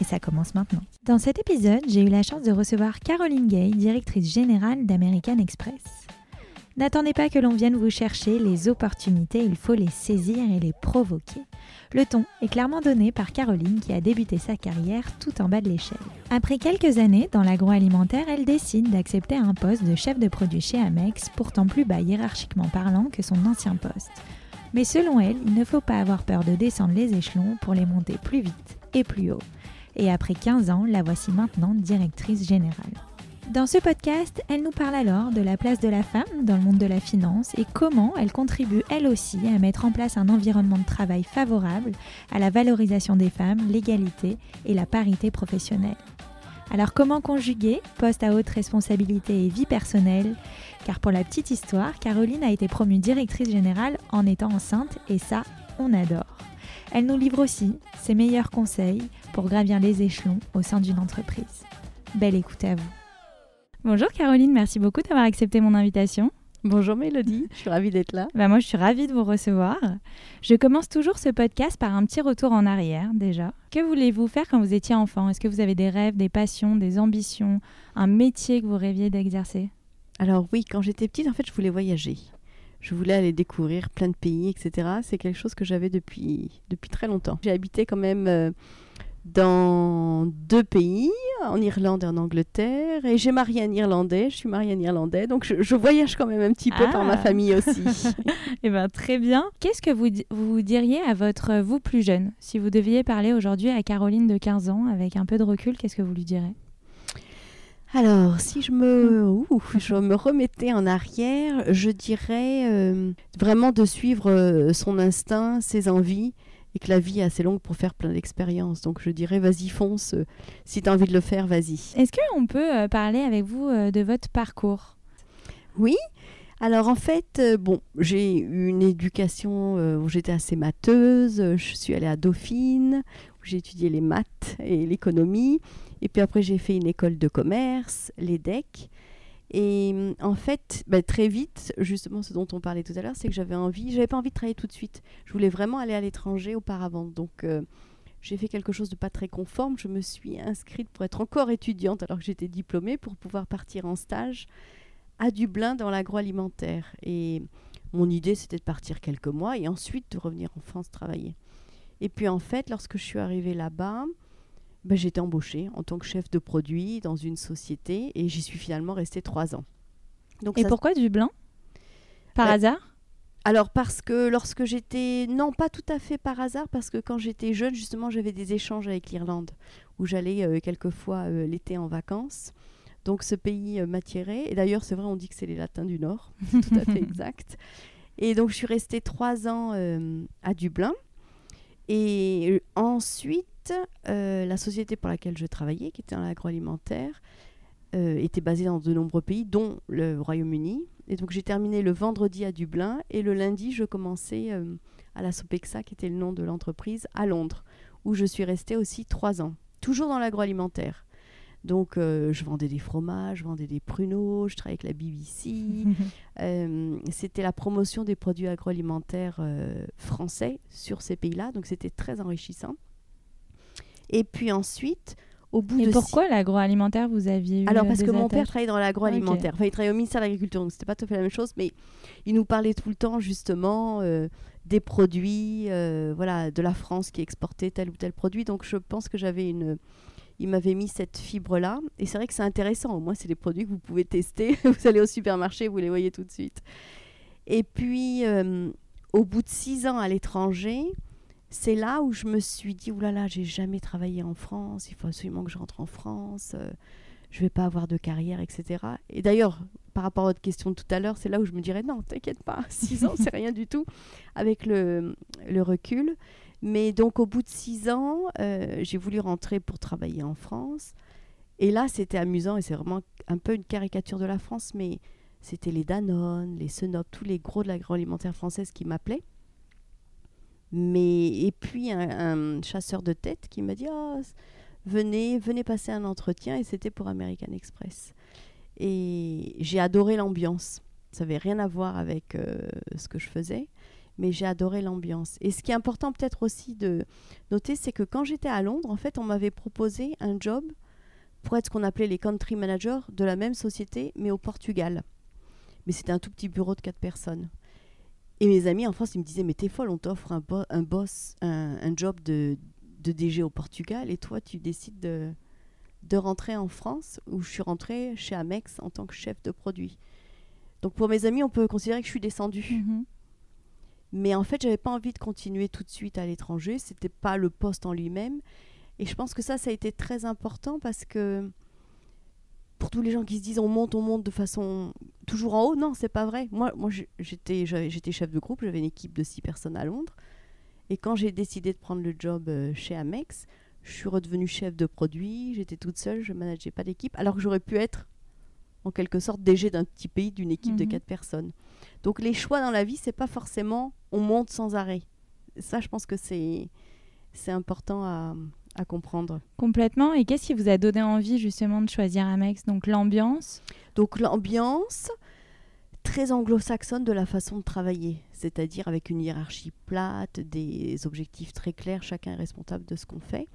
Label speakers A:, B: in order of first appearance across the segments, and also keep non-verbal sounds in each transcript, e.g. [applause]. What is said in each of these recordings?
A: et ça commence maintenant. Dans cet épisode, j'ai eu la chance de recevoir Caroline Gay, directrice générale d'American Express. N'attendez pas que l'on vienne vous chercher les opportunités, il faut les saisir et les provoquer. Le ton est clairement donné par Caroline qui a débuté sa carrière tout en bas de l'échelle. Après quelques années dans l'agroalimentaire, elle décide d'accepter un poste de chef de produit chez Amex, pourtant plus bas hiérarchiquement parlant que son ancien poste. Mais selon elle, il ne faut pas avoir peur de descendre les échelons pour les monter plus vite et plus haut et après 15 ans, la voici maintenant directrice générale. Dans ce podcast, elle nous parle alors de la place de la femme dans le monde de la finance et comment elle contribue elle aussi à mettre en place un environnement de travail favorable à la valorisation des femmes, l'égalité et la parité professionnelle. Alors comment conjuguer poste à haute responsabilité et vie personnelle? Car pour la petite histoire, Caroline a été promue directrice générale en étant enceinte et ça, on adore. Elle nous livre aussi ses meilleurs conseils pour gravir les échelons au sein d'une entreprise. Belle écoute à vous. Bonjour Caroline, merci beaucoup d'avoir accepté mon invitation.
B: Bonjour Mélodie, je suis ravie d'être là.
A: Bah moi, je suis ravie de vous recevoir. Je commence toujours ce podcast par un petit retour en arrière déjà. Que voulez-vous faire quand vous étiez enfant? Est-ce que vous avez des rêves, des passions, des ambitions, un métier que vous rêviez d'exercer?
B: Alors oui, quand j'étais petite, en fait, je voulais voyager je voulais aller découvrir plein de pays, etc. C'est quelque chose que j'avais depuis, depuis très longtemps. J'ai habité quand même euh, dans deux pays, en Irlande et en Angleterre, et j'ai marié un Irlandais, je suis mariée un Irlandais, donc je, voyage quand même un petit peu par ma ah. famille aussi. [laughs]
A: eh bien, très bien. Qu'est-ce que vous, vous diriez à votre vous plus jeune? Si vous deviez parler aujourd'hui à Caroline de 15 ans, avec un peu de recul, qu'est-ce que vous lui direz?
B: Alors, si je me, je me remettais en arrière, je dirais euh, vraiment de suivre euh, son instinct, ses envies, et que la vie est assez longue pour faire plein d'expériences. Donc, je dirais, vas-y, fonce. Euh, si tu as envie de le faire, vas-y.
A: Est-ce qu'on peut parler avec vous de votre parcours?
B: Oui. Alors en fait, bon, j'ai eu une éducation où j'étais assez matheuse. Je suis allée à Dauphine, où j'ai étudié les maths et l'économie. Et puis après, j'ai fait une école de commerce, l'EDEC. Et mm, en fait, bah, très vite, justement, ce dont on parlait tout à l'heure, c'est que j'avais envie, j'avais pas envie de travailler tout de suite. Je voulais vraiment aller à l'étranger auparavant. Donc, euh, j'ai fait quelque chose de pas très conforme. Je me suis inscrite pour être encore étudiante alors que j'étais diplômée pour pouvoir partir en stage à Dublin dans l'agroalimentaire. Et mon idée, c'était de partir quelques mois et ensuite de revenir en France travailler. Et puis en fait, lorsque je suis arrivée là-bas, ben, j'ai été embauchée en tant que chef de produit dans une société et j'y suis finalement restée trois ans.
A: Donc et pourquoi Dublin Par euh, hasard?
B: Alors parce que lorsque j'étais... Non, pas tout à fait par hasard, parce que quand j'étais jeune, justement, j'avais des échanges avec l'Irlande, où j'allais euh, quelquefois euh, l'été en vacances. Donc ce pays m'attirait. Et d'ailleurs, c'est vrai, on dit que c'est les Latins du Nord, [laughs] tout à fait exact. Et donc je suis restée trois ans à Dublin. Et ensuite, euh, la société pour laquelle je travaillais, qui était dans l'agroalimentaire, euh, était basée dans de nombreux pays, dont le Royaume-Uni. Et donc j'ai terminé le vendredi à Dublin et le lundi, je commençais euh, à la Sopexa, qui était le nom de l'entreprise, à Londres, où je suis restée aussi trois ans, toujours dans l'agroalimentaire. Donc, je vendais des fromages, je vendais des pruneaux, je travaillais avec la BBC. [laughs] c'était la promotion des produits agroalimentaires français sur ces pays-là. Donc, c'était très enrichissant. Et puis ensuite, au bout
A: Et
B: de
A: pourquoi l'agroalimentaire vous aviez eu
B: Alors parce
A: que
B: mon père travaillait dans l'agroalimentaire. Enfin, il travaillait au ministère de l'Agriculture, donc c'était pas tout à fait la même chose, mais il nous parlait tout le temps justement euh, des produits, euh, voilà, de la France qui exportait tel ou tel produit. Donc je pense que j'avais une il m'avait mis cette fibre-là. Et c'est vrai que c'est intéressant. Au moins, c'est des produits que vous pouvez tester. [laughs] vous allez au supermarché, vous les voyez tout de suite. Et puis, euh, au bout de six ans à l'étranger, c'est là où je me suis dit, oulala, là là, j'ai jamais travaillé en France, il faut absolument que je rentre en France, je euh, je vais pas avoir de carrière, etc. Et d'ailleurs, par rapport à votre question de tout à l'heure, c'est là où je me dirais, non, t'inquiète pas, [laughs] six ans, c'est rien du tout, avec le, recul. Mais donc, au bout de six ans, euh, j'ai voulu rentrer pour travailler en France. Et là, c'était amusant et c'est vraiment un peu une caricature de la France, mais c'était les Danone, les Senop, tous les gros de l'agroalimentaire française qui m'appelaient. Mais et puis un, chasseur de tête qui m'a dit oh, venez venez passer un entretien et c'était pour American Express. Et j'ai adoré l'ambiance. Ça n'avait rien à voir avec euh, ce que je faisais, mais j'ai adoré l'ambiance. Et ce qui est important peut-être aussi de noter, c'est que quand j'étais à Londres, en fait, on m'avait proposé un job pour être ce qu'on appelait les country managers de la même société, mais au Portugal. Mais c'était un tout petit bureau de quatre personnes. Et mes amis en France, ils me disaient, mais t'es folle, on t'offre un, un, boss, un, job de, de, DG au Portugal, et toi, tu décides de, de rentrer en France, où je suis rentrée chez Amex en tant que chef de produit. Donc pour mes amis, on peut considérer que je suis descendue. Mhm. Mais en fait, j'avais pas envie de continuer tout de suite à l'étranger. C'était pas le poste en lui-même. Et je pense que ça, ça a été très important parce que pour tous les gens qui se disent on monte, on monte de façon toujours en haut, non, c'est pas vrai. Moi, moi j'étais, j'étais chef de groupe, j'avais une équipe de six personnes à Londres. Et quand j'ai décidé de prendre le job euh, chez Amex, je suis redevenue chef de produit, j'étais toute seule, je ne manageais pas d'équipe, alors que j'aurais pu être en quelque sorte DG d'un petit pays, d'une équipe de mhm. quatre personnes. Donc les choix dans la vie, c'est pas forcément on monte sans arrêt. Ça, je pense que c'est c'est important à, à comprendre.
A: Complètement. Et qu'est-ce qui vous a donné envie justement de choisir Amex? Donc l'ambiance?
B: Donc l'ambiance très anglo-saxonne de la façon de travailler, c'est-à-dire avec une hiérarchie plate, des objectifs très clairs, chacun est responsable de ce qu'on fait.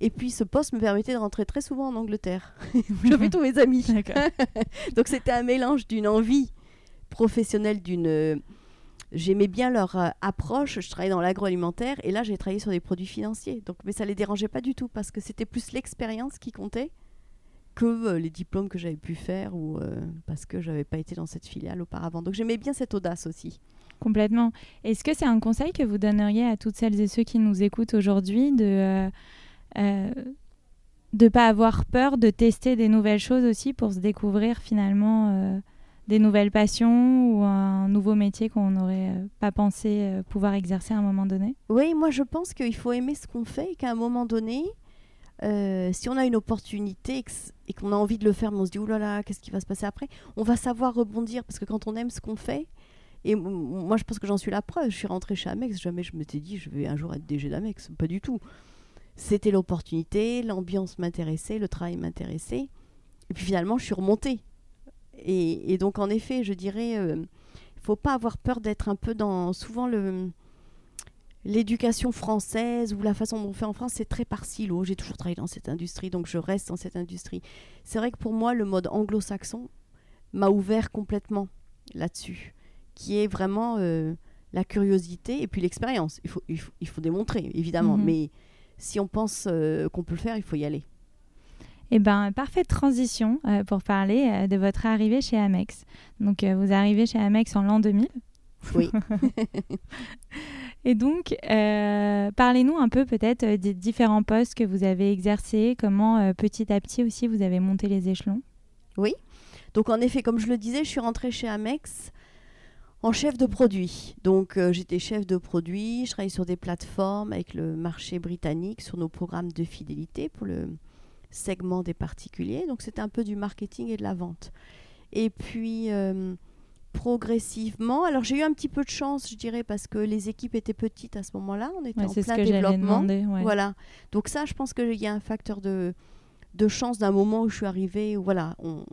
B: Et puis ce poste me permettait de rentrer très souvent en Angleterre. [laughs] J'avais [laughs] tous mes amis. [laughs] Donc c'était un mélange d'une envie professionnelle, d'une j'aimais bien leur euh, approche. Je travaillais dans l'agroalimentaire et là, j'ai travaillé sur des produits financiers. Donc, mais ça les dérangeait pas du tout parce que c'était plus l'expérience qui comptait que euh, les diplômes que j'avais pu faire ou euh, parce que j'avais pas été dans cette filiale auparavant. Donc, j'aimais bien cette audace aussi.
A: Complètement. Est-ce que c'est un conseil que vous donneriez à toutes celles et ceux qui nous écoutent aujourd'hui de de pas avoir peur de tester des nouvelles choses aussi pour se découvrir finalement des nouvelles passions ou un nouveau métier qu'on n'aurait euh, pas pensé euh, pouvoir exercer à un moment donné?
B: Oui, moi je pense qu'il faut aimer ce qu'on fait et qu'à un moment donné, euh, si on a une opportunité et qu'on a envie de le faire, mais on se dit, oulala, là là, qu'est-ce qui va se passer après? On va savoir rebondir parce que quand on aime ce qu'on fait, et moi je pense que j'en suis la preuve, je suis rentrée chez Amex, jamais je m'étais dit, je vais un jour être DG d'Amex, pas du tout. C'était l'opportunité, l'ambiance m'intéressait, le travail m'intéressait. Et puis finalement, je suis remontée. Et, donc, en effet, je dirais, il euh, ne faut pas avoir peur d'être un peu dans. Souvent, le. L'éducation française ou la façon dont on fait en France, c'est très par silo. J'ai toujours travaillé dans cette industrie, donc je reste dans cette industrie. C'est vrai que pour moi, le mode anglo-saxon m'a ouvert complètement là-dessus, qui est vraiment euh, la curiosité et puis l'expérience. Il faut, il, faut, démontrer, évidemment, mhm. mais si on pense euh, qu'on peut le faire, il faut y aller.
A: Eh bien, parfaite transition euh, pour parler euh, de votre arrivée chez Amex. Donc, euh, vous arrivez chez Amex en l'an 2000.
B: Oui. [laughs]
A: Et donc, parlez-nous un peu peut-être des différents postes que vous avez exercés, comment petit à petit aussi vous avez monté les échelons.
B: Oui. Donc, en effet, comme je le disais, je suis rentrée chez Amex en chef de produit. Donc j'étais chef de produit, je travaillais sur des plateformes avec le marché britannique, sur nos programmes de fidélité pour le, segment des particuliers. Donc c'était un peu du marketing et de la vente. Et puis euh, progressivement, alors j'ai eu un petit peu de chance, je dirais, parce que les équipes étaient petites à ce moment-là. On était en plein développement. Voilà. Donc ça, je pense qu'il y a un facteur de, de chance d'un moment où je suis arrivée, où voilà, on,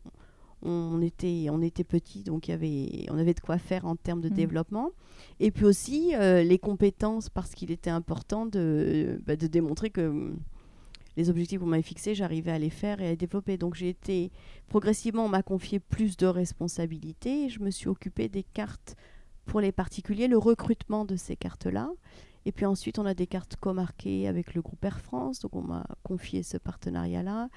B: on était, on était petit, donc y avait, on avait de quoi faire en termes de mm. développement. Et puis aussi euh, les compétences, parce qu'il était important de, bah, de démontrer que les objectifs qu'on m'avait fixés, j'arrivais à les faire et à les développer. Donc j'ai été progressivement, on m'a confié plus de responsabilités. je me suis occupée des cartes pour les particuliers, le recrutement de ces cartes-là. Et puis ensuite, on a des cartes comarquées avec le groupe Air France. Donc on m'a confié ce partenariat-là,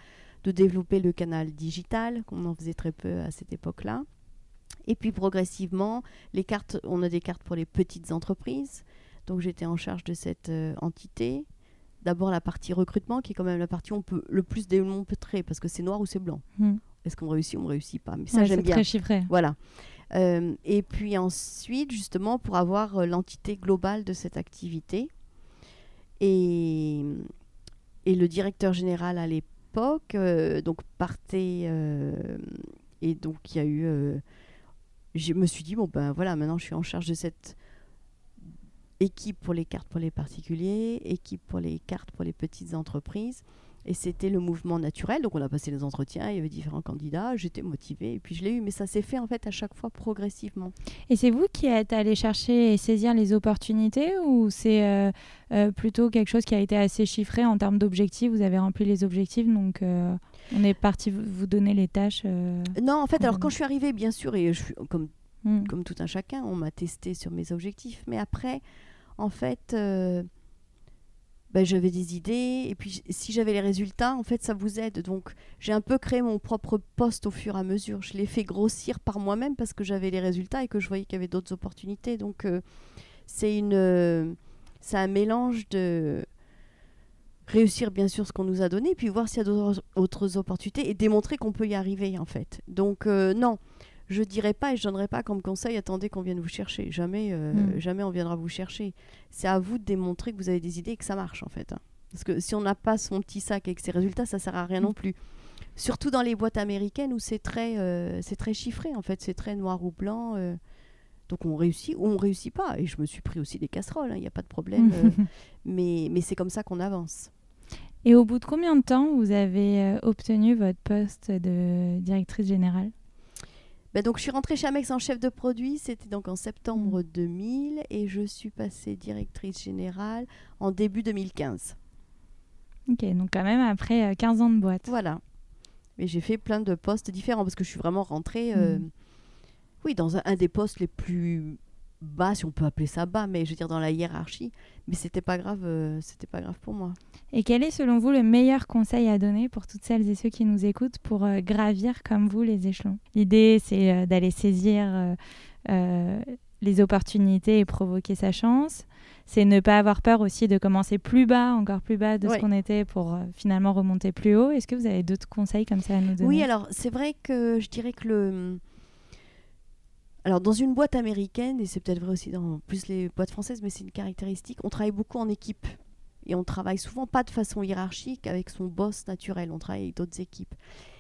B: de développer le canal digital, qu'on en faisait très peu à cette époque-là. Et puis progressivement, les cartes, on a des cartes pour les petites entreprises. Donc j'étais en charge de cette euh, entité d'abord la partie recrutement, qui est quand même la partie où on peut le plus démontrer, parce que c'est noir ou c'est blanc. Hmm. Est-ce qu'on réussit ou on ne réussit pas Mais ça, j'aime bien.
A: très chiffré.
B: Voilà. Euh, et puis ensuite, justement, pour avoir euh, l'entité globale de cette activité. Et, et le directeur général à l'époque, donc partait et donc il y a eu je me suis dit, bon, ben voilà, maintenant je suis en charge de cette équipe pour les cartes pour les particuliers, équipe pour les cartes pour les petites entreprises. Et c'était le mouvement naturel. Donc on a passé les entretiens, il y avait différents candidats, j'étais motivée et puis je l'ai eu. Mais ça s'est fait en fait à chaque fois progressivement.
A: Et c'est vous qui êtes allé chercher et saisir les opportunités ou c'est euh, euh, plutôt quelque chose qui a été assez chiffré en termes d'objectifs? Vous avez rempli les objectifs, donc euh, on est parti vous donner les tâches
B: Non, en fait, alors quand je suis arrivée, bien sûr, et je suis comme, hmm. comme tout un chacun, on m'a testé sur mes objectifs. Mais après, en fait ben, j'avais des idées et puis si j'avais les résultats, en fait, ça vous aide. Donc, j'ai un peu créé mon propre poste au fur et à mesure. Je l'ai fait grossir par moi-même parce que j'avais les résultats et que je voyais qu'il y avait d'autres opportunités. Donc, euh, c'est une, euh, c'est un mélange de réussir bien sûr ce qu'on nous a donné, puis voir s'il y a d'autres opportunités et démontrer qu'on peut y arriver en fait. Donc, euh, non je dirais pas et je donnerais pas comme conseil attendez qu'on vienne vous chercher. Jamais, euh, hmm. jamais on viendra vous chercher. C'est à vous de démontrer que vous avez des idées et que ça marche en fait. Hein. Parce que si on n'a pas son petit sac avec ses résultats, ça sert à rien non plus. Surtout dans les boîtes américaines où c'est très, euh, c'est très chiffré en fait, c'est très noir ou blanc. Euh. donc on réussit ou on réussit pas. Et je me suis pris aussi des casseroles, il hein, n'y a pas de problème. [laughs] mais mais c'est comme ça qu'on avance.
A: Et au bout de combien de temps vous avez obtenu votre poste de directrice générale?
B: Bah, donc, je suis rentrée chez Amex en chef de produit, c'était donc en septembre 2000 mm. et je suis passée directrice générale en début 2015.
A: Ok, donc quand même après 15 euh, ans de boîte.
B: Voilà. Mais j'ai fait plein de postes différents parce que je suis vraiment rentrée, euh, mm. oui, dans un, des postes les plus bas, si on peut appeler ça bas, mais je veux dire dans la hiérarchie. Mais c'était pas grave, euh, c'était pas grave pour moi.
A: Et quel est selon vous le meilleur conseil à donner pour toutes celles et ceux qui nous écoutent pour euh, gravir comme vous les échelons? L'idée, c'est euh, d'aller saisir les opportunités et provoquer sa chance. C'est ne pas avoir peur aussi de commencer plus bas, encore plus bas de ce qu'on était pour finalement remonter plus haut. Est-ce que vous avez d'autres conseils comme ça à nous donner?
B: Oui, alors c'est vrai que je dirais que le alors, dans une boîte américaine, et c'est peut-être vrai aussi dans plus les boîtes françaises, mais c'est une caractéristique, on travaille beaucoup en équipe. Et on travaille souvent pas de façon hiérarchique avec son boss naturel, on travaille avec d'autres équipes.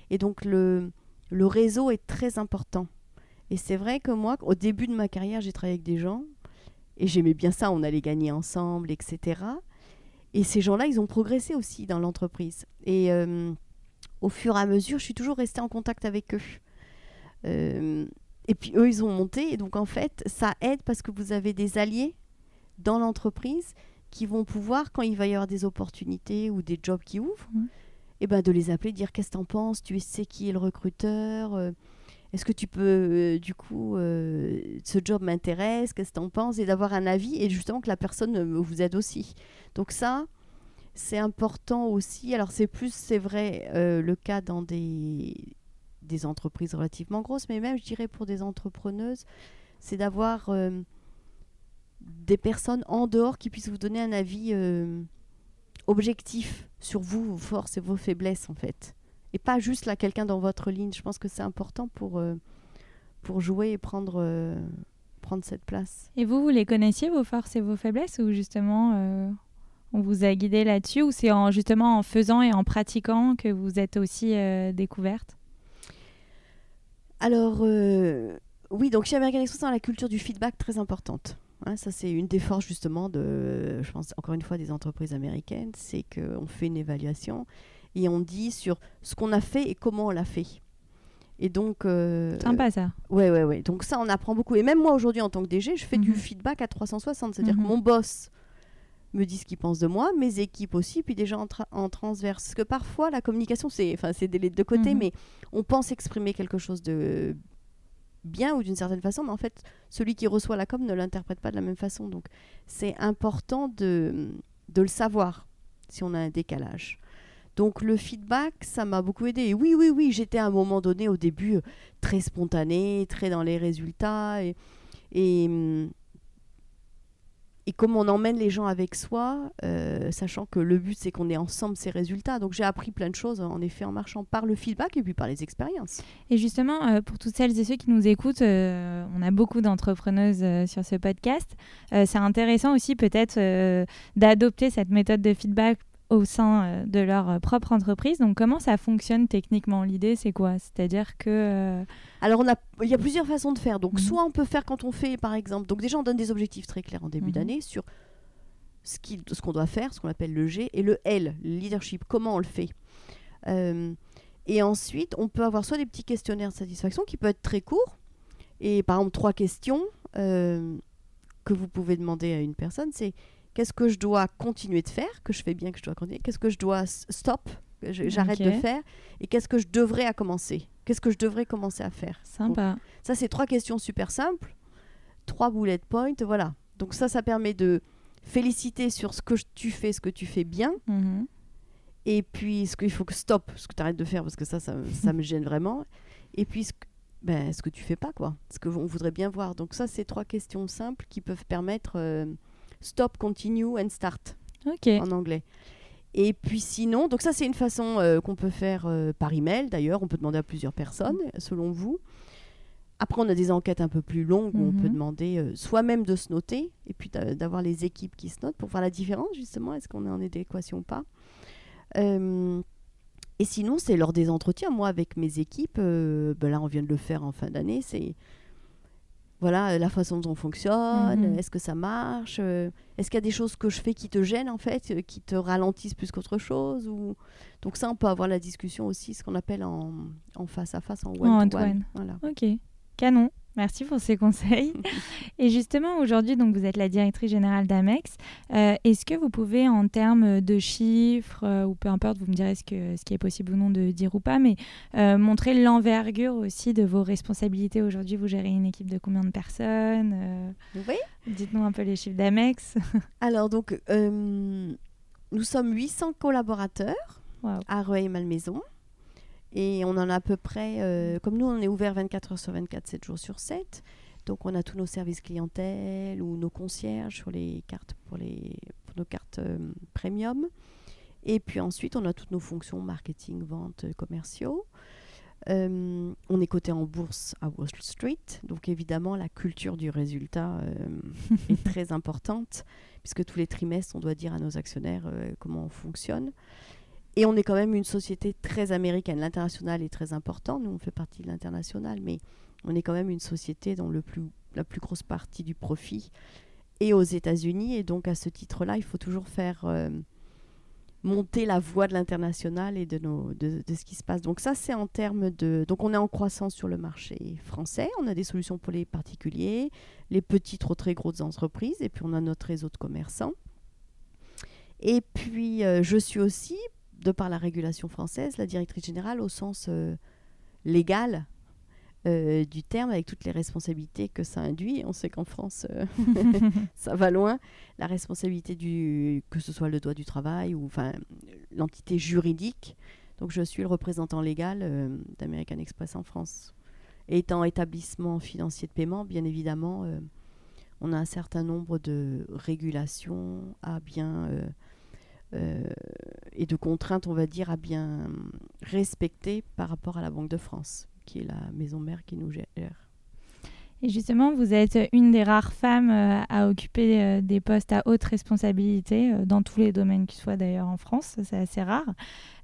B: Et donc, le, le réseau est très important. Et c'est vrai que moi, au début de ma carrière, j'ai travaillé avec des gens, et j'aimais bien ça, on allait gagner ensemble, etc. Et ces gens-là, ils ont progressé aussi dans l'entreprise. Et euh, au fur et à mesure, je suis toujours restée en contact avec eux. Euh, et puis eux, ils ont monté. Et donc en fait, ça aide parce que vous avez des alliés dans l'entreprise qui vont pouvoir, quand il va y avoir des opportunités ou des jobs qui ouvrent, et eh ben de les appeler, dire qu'est-ce que tu en penses, tu sais qui est le recruteur, euh, est-ce que tu peux, euh, du coup, euh, ce job m'intéresse, qu'est-ce que tu en penses, et d'avoir un avis, et justement que la personne vous aide aussi. Donc ça, c'est important aussi. Alors c'est plus, c'est vrai, le cas dans des des entreprises relativement grosses, mais même, je dirais, pour des entrepreneuses, c'est d'avoir euh, des personnes en dehors qui puissent vous donner un avis euh, objectif sur vous, vos forces et vos faiblesses, en fait. Et pas juste là, quelqu'un dans votre ligne. Je pense que c'est important pour, euh, pour jouer et prendre, prendre cette place.
A: Et vous, vous les connaissiez, vos forces et vos faiblesses, ou justement on vous a guidé là-dessus, ou c'est en, justement en faisant et en pratiquant que vous êtes aussi découverte?
B: Alors, euh, oui, donc chez American Express, on a la culture du feedback très importante. Hein, ça, c'est une des forces justement de, je pense encore une fois, des entreprises américaines, c'est qu'on fait une évaluation et on dit sur ce qu'on a fait et comment on l'a fait. Et donc. Euh,
A: Sympa ça.
B: Ouais, ouais, ouais. Donc ça, on apprend beaucoup. Et même moi aujourd'hui, en tant que DG, je fais du mhm. feedback à 360. C'est-à-dire que mhm. mon boss me dit ce qu'il pense de moi, mes équipes aussi, puis déjà en, en transverse. Parce que parfois, la communication, c'est enfin, des deux côtés, mhm. mais on pense exprimer quelque chose de bien ou d'une certaine façon, mais en fait, celui qui reçoit la com ne l'interprète pas de la même façon. Donc, c'est important de, de le savoir si on a un décalage. Donc le feedback, ça m'a beaucoup aidé. Et oui, oui, oui, j'étais à un moment donné au début très spontané, très dans les résultats. Et, et, hum, et comment on emmène les gens avec soi, euh, sachant que le but c'est qu'on ait ensemble ces résultats. Donc j'ai appris plein de choses en effet en marchant par le feedback et puis par les expériences.
A: Et justement, euh, pour toutes celles et ceux qui nous écoutent, euh, on a beaucoup d'entrepreneuses sur ce podcast. c'est intéressant aussi peut-être d'adopter cette méthode de feedback au sein euh, de leur euh, propre entreprise. Donc comment ça fonctionne techniquement? L'idée c'est quoi? C'est-à-dire que... euh,
B: Alors, on a, il y a plusieurs façons de faire. Donc,
A: Mhm.
B: soit on peut faire quand on fait, par exemple, donc déjà, on donne des objectifs très clairs en début
A: Mhm.
B: d'année sur ce qu'on doit faire, ce qu'on appelle le G, et le L, le leadership, comment on le fait? Euh, et ensuite, on peut avoir soit des petits questionnaires de satisfaction qui peuvent être très courts, et par exemple, trois questions euh, que vous pouvez demander à une personne, c'est qu'est-ce que je dois continuer de faire, que je fais bien, que je dois continuer, qu'est-ce que je dois stop, que j'arrête de faire, et qu'est-ce que je devrais à commencer, qu'est-ce que je devrais commencer à faire?
A: Sympa.
B: Ça, c'est trois questions super simples, trois bullet points, voilà. Donc ça, ça permet de féliciter sur ce que tu fais, ce que tu fais bien,
A: Mhm.
B: et puis ce qu'il faut que stop, ce que tu arrêtes de faire, parce que ça, ça, ça me [laughs] gêne vraiment, et puis ce que, ben, ce que tu fais pas, quoi, ce qu'on voudrait bien voir. Donc ça, c'est trois questions simples qui peuvent permettre euh, stop, continue and start en anglais. Et puis sinon, donc ça c'est une façon euh, qu'on peut faire euh, par email d'ailleurs, on peut demander à plusieurs personnes selon vous. Après on a des enquêtes un peu plus longues où on peut
A: Mhm.
B: demander euh, soi-même de se noter et puis d'a- d'avoir les équipes qui se notent pour voir la différence justement, est-ce qu'on est en adéquation ou pas? Euh, et sinon c'est lors des entretiens, moi avec mes équipes, ben là on vient de le faire en fin d'année, c'est voilà euh, la façon dont on fonctionne,
A: Mhm.
B: est-ce que ça marche, euh, est-ce qu'il y a des choses que je fais qui te gênent en fait, euh, qui te ralentissent plus qu'autre chose ou... Donc ça, on peut avoir la discussion aussi, ce qu'on appelle en, en face à face, en one-to-one.
A: one-to-one.
B: Voilà.
A: Ok, canon. Merci pour ces conseils. [laughs] Et justement, aujourd'hui, donc vous êtes la directrice générale d'Amex. Euh, Est-ce que vous pouvez, en termes de chiffres, euh, ou peu importe, vous me direz ce, que, ce qui est possible ou non de dire ou pas, mais euh, montrer l'envergure aussi de vos responsabilités? Aujourd'hui Vous gérez une équipe de combien de personnes
B: Oui.
A: Dites-nous un peu les chiffres d'Amex. [laughs]
B: Alors, donc, nous sommes 800 collaborateurs
A: Wow.
B: à Rueil-Malmaison. Et on en a à peu près, euh, comme nous, on est ouvert 24 heures sur 24, 7 jours sur 7. Donc, on a tous nos services clientèle ou nos concierges sur les cartes pour, les, pour nos cartes euh, premium. Et puis ensuite, on a toutes nos fonctions marketing, vente, euh, commerciaux. Euh, on est coté en bourse à Wall Street, donc évidemment la culture du résultat euh, [laughs] est très importante, puisque tous les trimestres, on doit dire à nos actionnaires euh, comment on fonctionne. Et on est quand même une société très américaine. L'international est très important, nous on fait partie de l'international, mais on est quand même une société dont le plus, la plus grosse partie du profit est aux États-Unis, et donc à ce titre-là, il faut toujours faire... euh, monter la voie de l'international et de, de ce qui se passe. Donc ça, c'est en termes de... Donc on est en croissance sur le marché français, on a des solutions pour les particuliers, les petites ou très grosses entreprises, et puis on a notre réseau de commerçants. Et puis euh, je suis aussi, de par la régulation française, la directrice générale au sens euh, légal euh, du terme, avec toutes les responsabilités que ça induit. On sait qu'en France, euh, [laughs] ça va loin. La responsabilité du, que ce soit le droit du travail ou l'entité juridique. Donc je suis le représentant légal d'American Express en France. Et étant établissement financier de paiement, bien évidemment, on a un certain nombre de régulations à bien et de contraintes, on va dire, à bien respecter par rapport à la Banque de France, qui est la maison mère qui nous gère.
A: Et justement, vous êtes une des rares femmes euh, à occuper euh, des postes à haute responsabilité euh, dans tous les domaines, qu'ils soient d'ailleurs en France, c'est assez rare.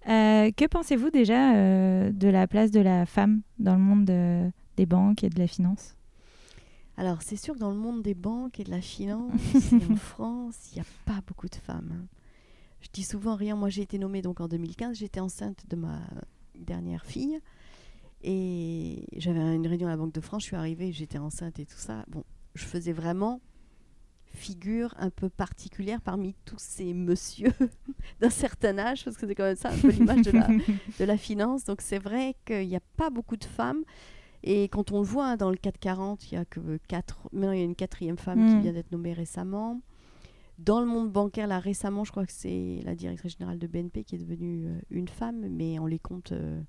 A: Euh, que pensez-vous déjà euh, de la place de la femme dans le monde de- des banques et de la finance?
B: Alors, c'est sûr que dans le monde des banques et de la [laughs] finance, en France, il n'y a pas beaucoup de femmes. Je dis souvent rien. Moi, j'ai été nommée donc en 2015. J'étais enceinte de ma dernière fille. Et j'avais une réunion à la Banque de France. Je suis arrivée, j'étais enceinte et tout ça. Bon, je faisais vraiment figure un peu particulière parmi tous ces monsieur [laughs] d'un certain âge, parce que c'est quand même ça un peu l'image de la, [laughs] de la finance. Donc c'est vrai qu'il n'y a pas beaucoup de femmes. Et quand on le voit hein, dans le 440, il y a que quatre. Maintenant, il y a une quatrième femme
A: Mm.
B: qui vient d'être nommée récemment. Dans le monde bancaire, là récemment, je crois que c'est la directrice générale de BNP qui est devenue euh, une femme, mais on les compte. euh,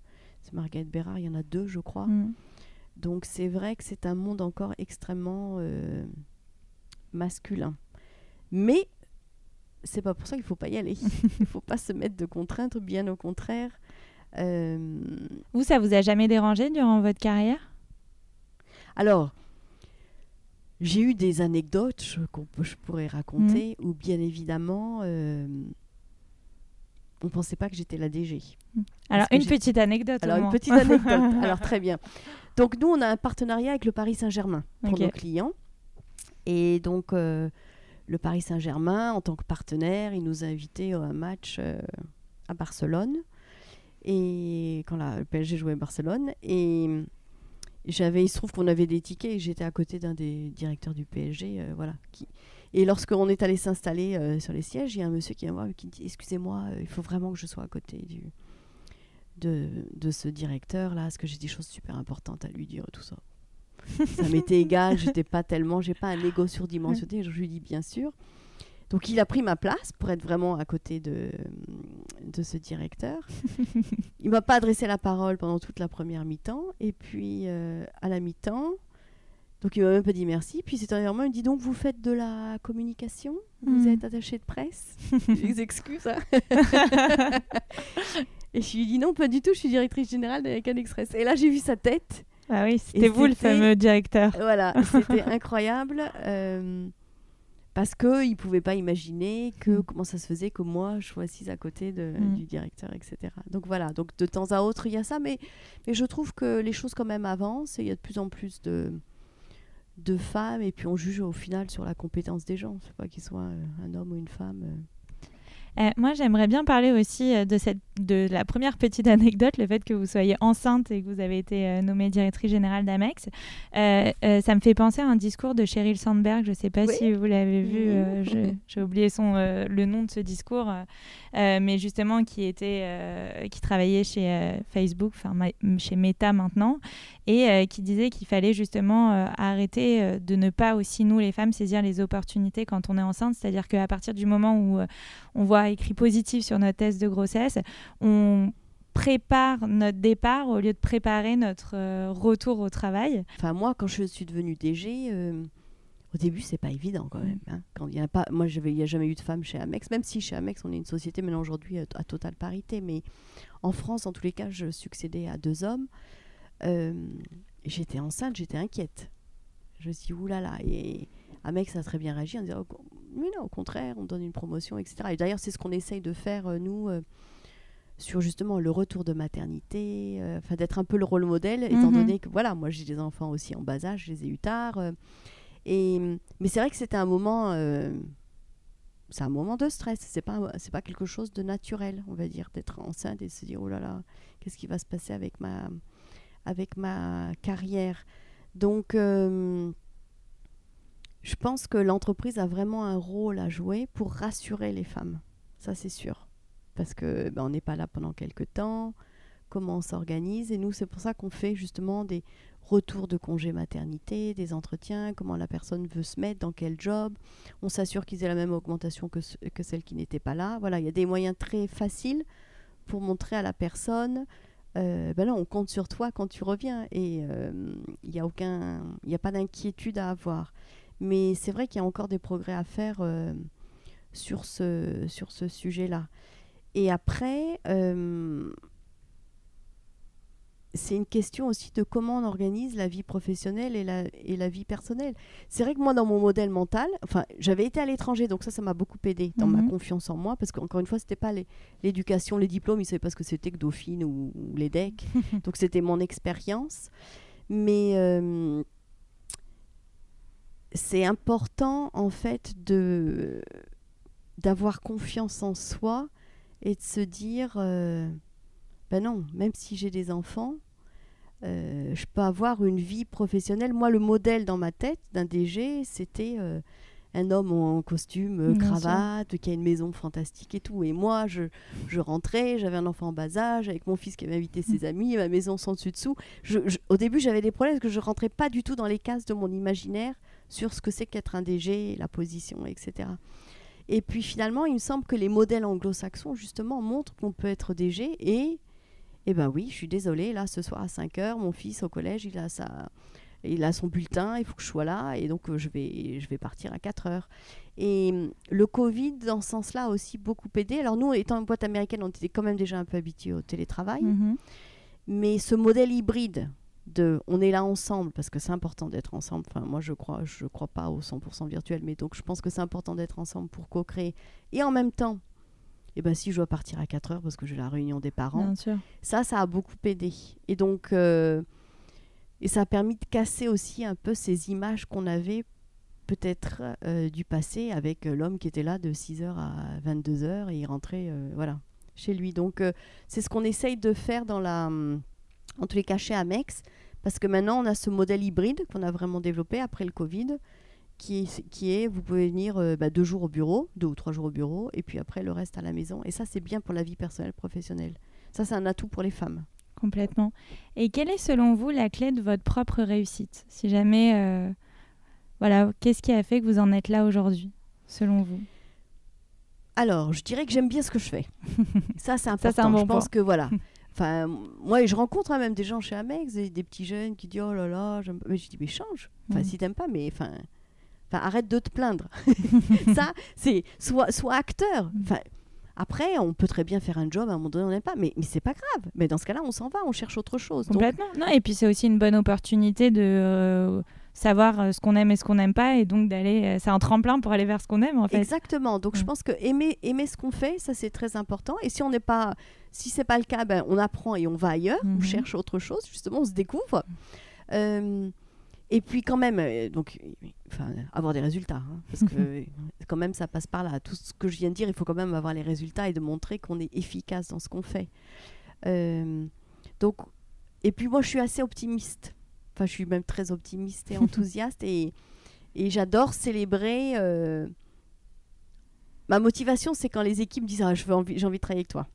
B: c'est Margaret Bérard, il y en a deux, je crois.
A: Mm.
B: Donc c'est vrai que c'est un monde encore extrêmement euh, masculin. Mais c'est pas pour ça qu'il faut pas y aller. [laughs] Il faut pas se mettre de contraintes, bien au contraire.
A: Vous, ça vous a jamais dérangé durant votre carrière?
B: Alors, j'ai eu des anecdotes je- peut- je pourrais raconter, où bien évidemment, euh, on pensait pas que j'étais la DG.
A: Alors, une petite anecdote.
B: Alors, une petite anecdote. [laughs] Alors, très bien. Donc, nous, on a un partenariat avec le Paris Saint-Germain pour nos clients. Et donc, euh, le Paris Saint-Germain, en tant que partenaire, il nous a invités à un match euh, à Barcelone. Et quand la, le PSG jouait à Barcelone. Et j'avais, il se trouve qu'on avait des tickets et j'étais à côté d'un des directeurs du PSG. Euh, voilà, qui, et lorsqu'on est allé s'installer euh, sur les sièges, il y a un monsieur qui vient voir qui dit Excusez-moi, euh, il faut vraiment que je sois à côté du, de, de ce directeur-là, parce que j'ai des choses super importantes à lui dire, tout ça. ça m'était [laughs] égal, j'étais pas tellement, j'ai pas un ego surdimensionné, je lui dis bien sûr. Donc il a pris ma place pour être vraiment à côté de, de ce directeur. [laughs] il m'a pas adressé la parole pendant toute la première mi-temps. Et puis euh, à la mi-temps, donc il m'a même pas dit merci. Puis c'est dernièrement, il me dit donc vous faites de la communication? Vous
A: Hmm.
B: êtes attaché de presse? [laughs] Des excuses. hein. et je lui ai dit non, pas du tout, je suis directrice générale d'American Express. Et là j'ai vu sa tête.
A: Ah oui, c'était vous le fameux directeur.
B: Voilà, c'était [laughs] incroyable. euh, parce qu'il ne pouvait pas imaginer que
A: Mm.
B: comment ça se faisait que moi je sois assise à côté de,
A: Mm.
B: du directeur, etc. Donc voilà, donc de temps à autre il y a ça, mais, mais je trouve que les choses quand même avancent et il y a de plus en plus de, de femmes et puis on juge au final sur la compétence des gens, c'est pas qu'ils soient euh, un homme ou une femme. euh.
A: Euh, moi, j'aimerais bien parler aussi euh, de, cette, de la première petite [laughs] anecdote, le fait que vous soyez enceinte et que vous avez été euh, nommée directrice générale d'Amex. Euh, ça me fait penser à un discours de Sheryl Sandberg. Je ne sais pas
B: Oui.
A: si vous l'avez vu. J'ai oublié son, le nom de ce discours, mais justement qui était, euh, qui travaillait chez euh, Facebook, enfin chez Meta maintenant, et euh, qui disait qu'il fallait justement euh, arrêter euh, de ne pas aussi nous les femmes saisir les opportunités quand on est enceinte, c'est-à-dire qu'à partir du moment où euh, on voit écrit positif sur notre test de grossesse, on prépare notre départ au lieu de préparer notre euh, retour au travail.
B: Enfin moi quand je suis devenue DG, euh, au début c'est pas évident quand même. hein. Quand il y a pas, moi il n'y a jamais eu de femme chez Amex, même si chez Amex on est une société maintenant aujourd'hui à, à totale parité, mais en France en tous les cas je succédais à deux hommes. Euh, j'étais enceinte, j'étais inquiète. Je me suis dit, oulala. Et Amex a très bien réagi en disant, mais non, au contraire, on donne une promotion, etc. Et d'ailleurs, c'est ce qu'on essaye de faire, euh, nous, euh, sur justement le retour de maternité, euh, d'être un peu le rôle modèle, étant
A: Mhm.
B: donné que, voilà, moi j'ai des enfants aussi en bas âge, je les ai eu tard. euh, mais c'est vrai que c'était un moment. euh, c'est un moment de stress, c'est pas c'est pas quelque chose de naturel, on va dire, d'être enceinte et de se dire oh là là, qu'est-ce qui va se passer avec ma avec ma carrière. Donc euh, je pense que l'entreprise a vraiment un rôle à jouer pour rassurer les femmes. Ça, c'est sûr. Parce que ben, on n'est pas là pendant quelques temps. Comment on s'organise Et nous, c'est pour ça qu'on fait justement des retours de congé maternité, des entretiens, comment la personne veut se mettre, dans quel job. On s'assure qu'ils aient la même augmentation que, que celle qui n'était pas là. Voilà, il y a des moyens très faciles pour montrer à la personne euh, ben là, on compte sur toi quand tu reviens et euh, il n'y a aucun, il a pas d'inquiétude à avoir. Mais c'est vrai qu'il y a encore des progrès à faire euh, sur ce, sur ce sujet-là. Et après, c'est une question aussi de comment on organise la vie professionnelle et la, et la vie personnelle. C'est vrai que moi, dans mon modèle mental, enfin, j'avais été à l'étranger, donc ça, ça m'a beaucoup aidé dans ma
A: Mhm.
B: confiance en moi, parce qu'encore une fois, c'était pas les- l'éducation, les diplômes, ils ne savaient pas ce que c'était que Dauphine ou, ou l'EDEC. [laughs] donc c'était mon expérience. Mais euh, c'est important, en fait, de d'avoir confiance en soi et de se dire, euh, ben non, même si j'ai des enfants, euh, je peux avoir une vie professionnelle. Moi, le modèle dans ma tête d'un DG, c'était euh, un homme en costume, euh, cravate, qui a une maison fantastique et tout. Et moi, je, je rentrais, j'avais un enfant en bas âge, avec mon fils qui avait invité ses amis, ma maison sans dessus-dessous. Je- je- au début, j'avais des problèmes parce que je rentrais pas du tout dans les cases de mon imaginaire sur ce que c'est qu'être un DG, la position, etc. Et puis finalement, il me semble que les modèles anglo-saxons, justement, montrent qu'on peut être DG et, eh ben oui, je suis désolée, là, ce soir à 5 heures, mon fils au collège, il a, sa, il a son bulletin, il faut que je sois là, et donc euh, je, vais, je vais partir à 4 heures. Et hum, le Covid, dans ce sens-là, a aussi beaucoup aidé. Alors nous, étant une boîte américaine, on était quand même déjà un peu habitués au télétravail,
A: Mhm.
B: mais ce modèle hybride de on est là ensemble parce que c'est important d'être ensemble. Enfin, moi je crois je crois pas au 100% virtuel, mais donc je pense que c'est important d'être ensemble pour co-créer et en même temps et ben si je dois partir à 4 heures parce que j'ai la réunion des parents,
A: Bien sûr.
B: ça, ça a beaucoup aidé. Et donc, euh, et ça a permis de casser aussi un peu ces images qu'on avait peut-être euh, du passé avec euh, l'homme qui était là de 6h à 22h et il rentrait euh, voilà, chez lui. Donc, euh, c'est ce qu'on essaye de faire dans la, en tous les cas chez Amex, parce que maintenant, on a ce modèle hybride qu'on a vraiment développé après le Covid. Qui est, qui est, vous pouvez venir euh, bah, deux jours au bureau, deux ou trois jours au bureau, et puis après le reste à la maison. Et ça, c'est bien pour la vie personnelle, professionnelle. Ça, c'est un atout pour les femmes.
A: Complètement. Et quelle est selon vous la clé de votre propre réussite? Si jamais, euh, voilà, qu'est-ce qui a fait que vous en êtes là aujourd'hui, selon vous?
B: Alors, je dirais que j'aime bien ce que je fais. [laughs] ça, c'est important.
A: un bon
B: je pense que voilà. [laughs] Enfin, moi, je rencontre hein, même des gens chez Amex, des, des petits jeunes qui disent oh là là, j'aime pas. mais je dis mais change. Enfin,
A: Mm.
B: si t'aimes pas, mais enfin, enfin, arrête de te plaindre. [laughs] ça, c'est soit, soit acteur.
A: Mm.
B: Enfin, après, on peut très bien faire un job à un moment donné, on n'aime pas, mais, mais c'est pas grave. Mais dans ce cas-là, on s'en va, on cherche autre chose. Donc,
A: Complètement. Non, et puis c'est aussi une bonne opportunité de euh, savoir euh, ce qu'on aime et ce qu'on n'aime pas, et donc d'aller. euh, c'est un tremplin pour aller vers ce qu'on aime, en fait.
B: Exactement. Donc je
A: Mm.
B: pense que aimer, aimer ce qu'on fait, ça c'est très important. Et si on n'est pas, si c'est pas le cas, ben, on apprend et on va ailleurs, on cherche autre chose. Justement, on se découvre. Euh, et puis quand même, euh, donc, enfin, avoir des résultats, hein, parce que [laughs] quand même ça passe par là. Tout ce que je viens de dire, il faut quand même avoir les résultats et de montrer qu'on est efficace dans ce qu'on fait. Euh, donc, et puis moi je suis assez optimiste. Enfin, je suis même très optimiste et [laughs] enthousiaste et, et j'adore célébrer. euh, Ma motivation, c'est quand les équipes disent ah, envie- j'ai envie de travailler avec toi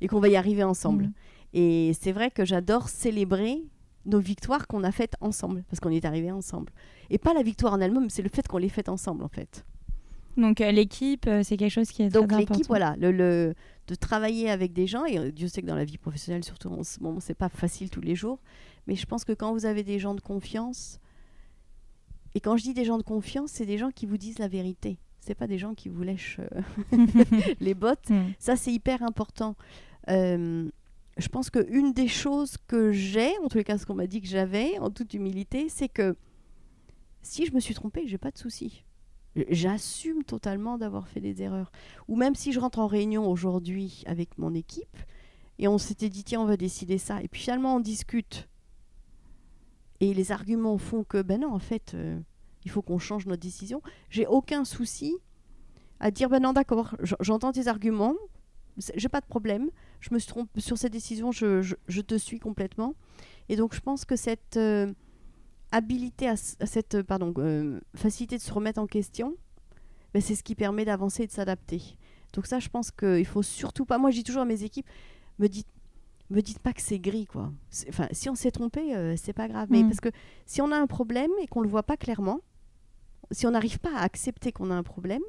B: et qu'on va y arriver ensemble.
A: Mhm.
B: Et c'est vrai que j'adore célébrer nos victoires qu'on a faites ensemble parce qu'on est arrivés ensemble. Et pas la victoire en elle-même, c'est le fait qu'on les fait ensemble en fait.
A: Donc euh, l'équipe, euh, c'est quelque chose qui est
B: Donc
A: très
B: l'équipe,
A: important.
B: voilà, le, le- de travailler avec des gens, et euh, Dieu sait que dans la vie professionnelle, surtout en ce moment, c'est pas facile tous les jours, mais je pense que quand vous avez des gens de confiance, et quand je dis des gens de confiance, c'est des gens qui vous disent la vérité. C'est pas des gens qui vous lèchent euh, [laughs] les bottes. [laughs]
A: Mm.
B: Ça, c'est hyper important. Euh, je pense qu'une des choses que j'ai, en tous les cas, ce qu'on m'a dit que j'avais, en toute humilité, c'est que si je me suis trompée, j'ai pas de souci. J'assume totalement d'avoir fait des erreurs. Ou même si je rentre en réunion aujourd'hui avec mon équipe et on s'était dit, tiens, on va décider ça. Et puis finalement, on discute. Et les arguments font que, ben non, en fait, euh, il faut qu'on change notre décision. J'ai aucun souci à dire, ben non, d'accord, j'entends tes arguments, j'ai pas de problème, je me suis trompée sur cette décision, je, je- je te suis complètement. Et donc, je pense que cette euh, habilité, à, cette euh, pardon, euh, facilité de se remettre en question, ben, c'est ce qui permet d'avancer et de s'adapter. Donc ça, je pense qu'il faut surtout pas. Moi, je dis toujours à mes équipes, me dites, me dites pas que c'est gris, quoi. Enfin, si on s'est trompé, euh, c'est pas grave. Mais
A: Mm.
B: parce que si on a un problème et qu'on le voit pas clairement, si on n'arrive pas à accepter qu'on a un problème,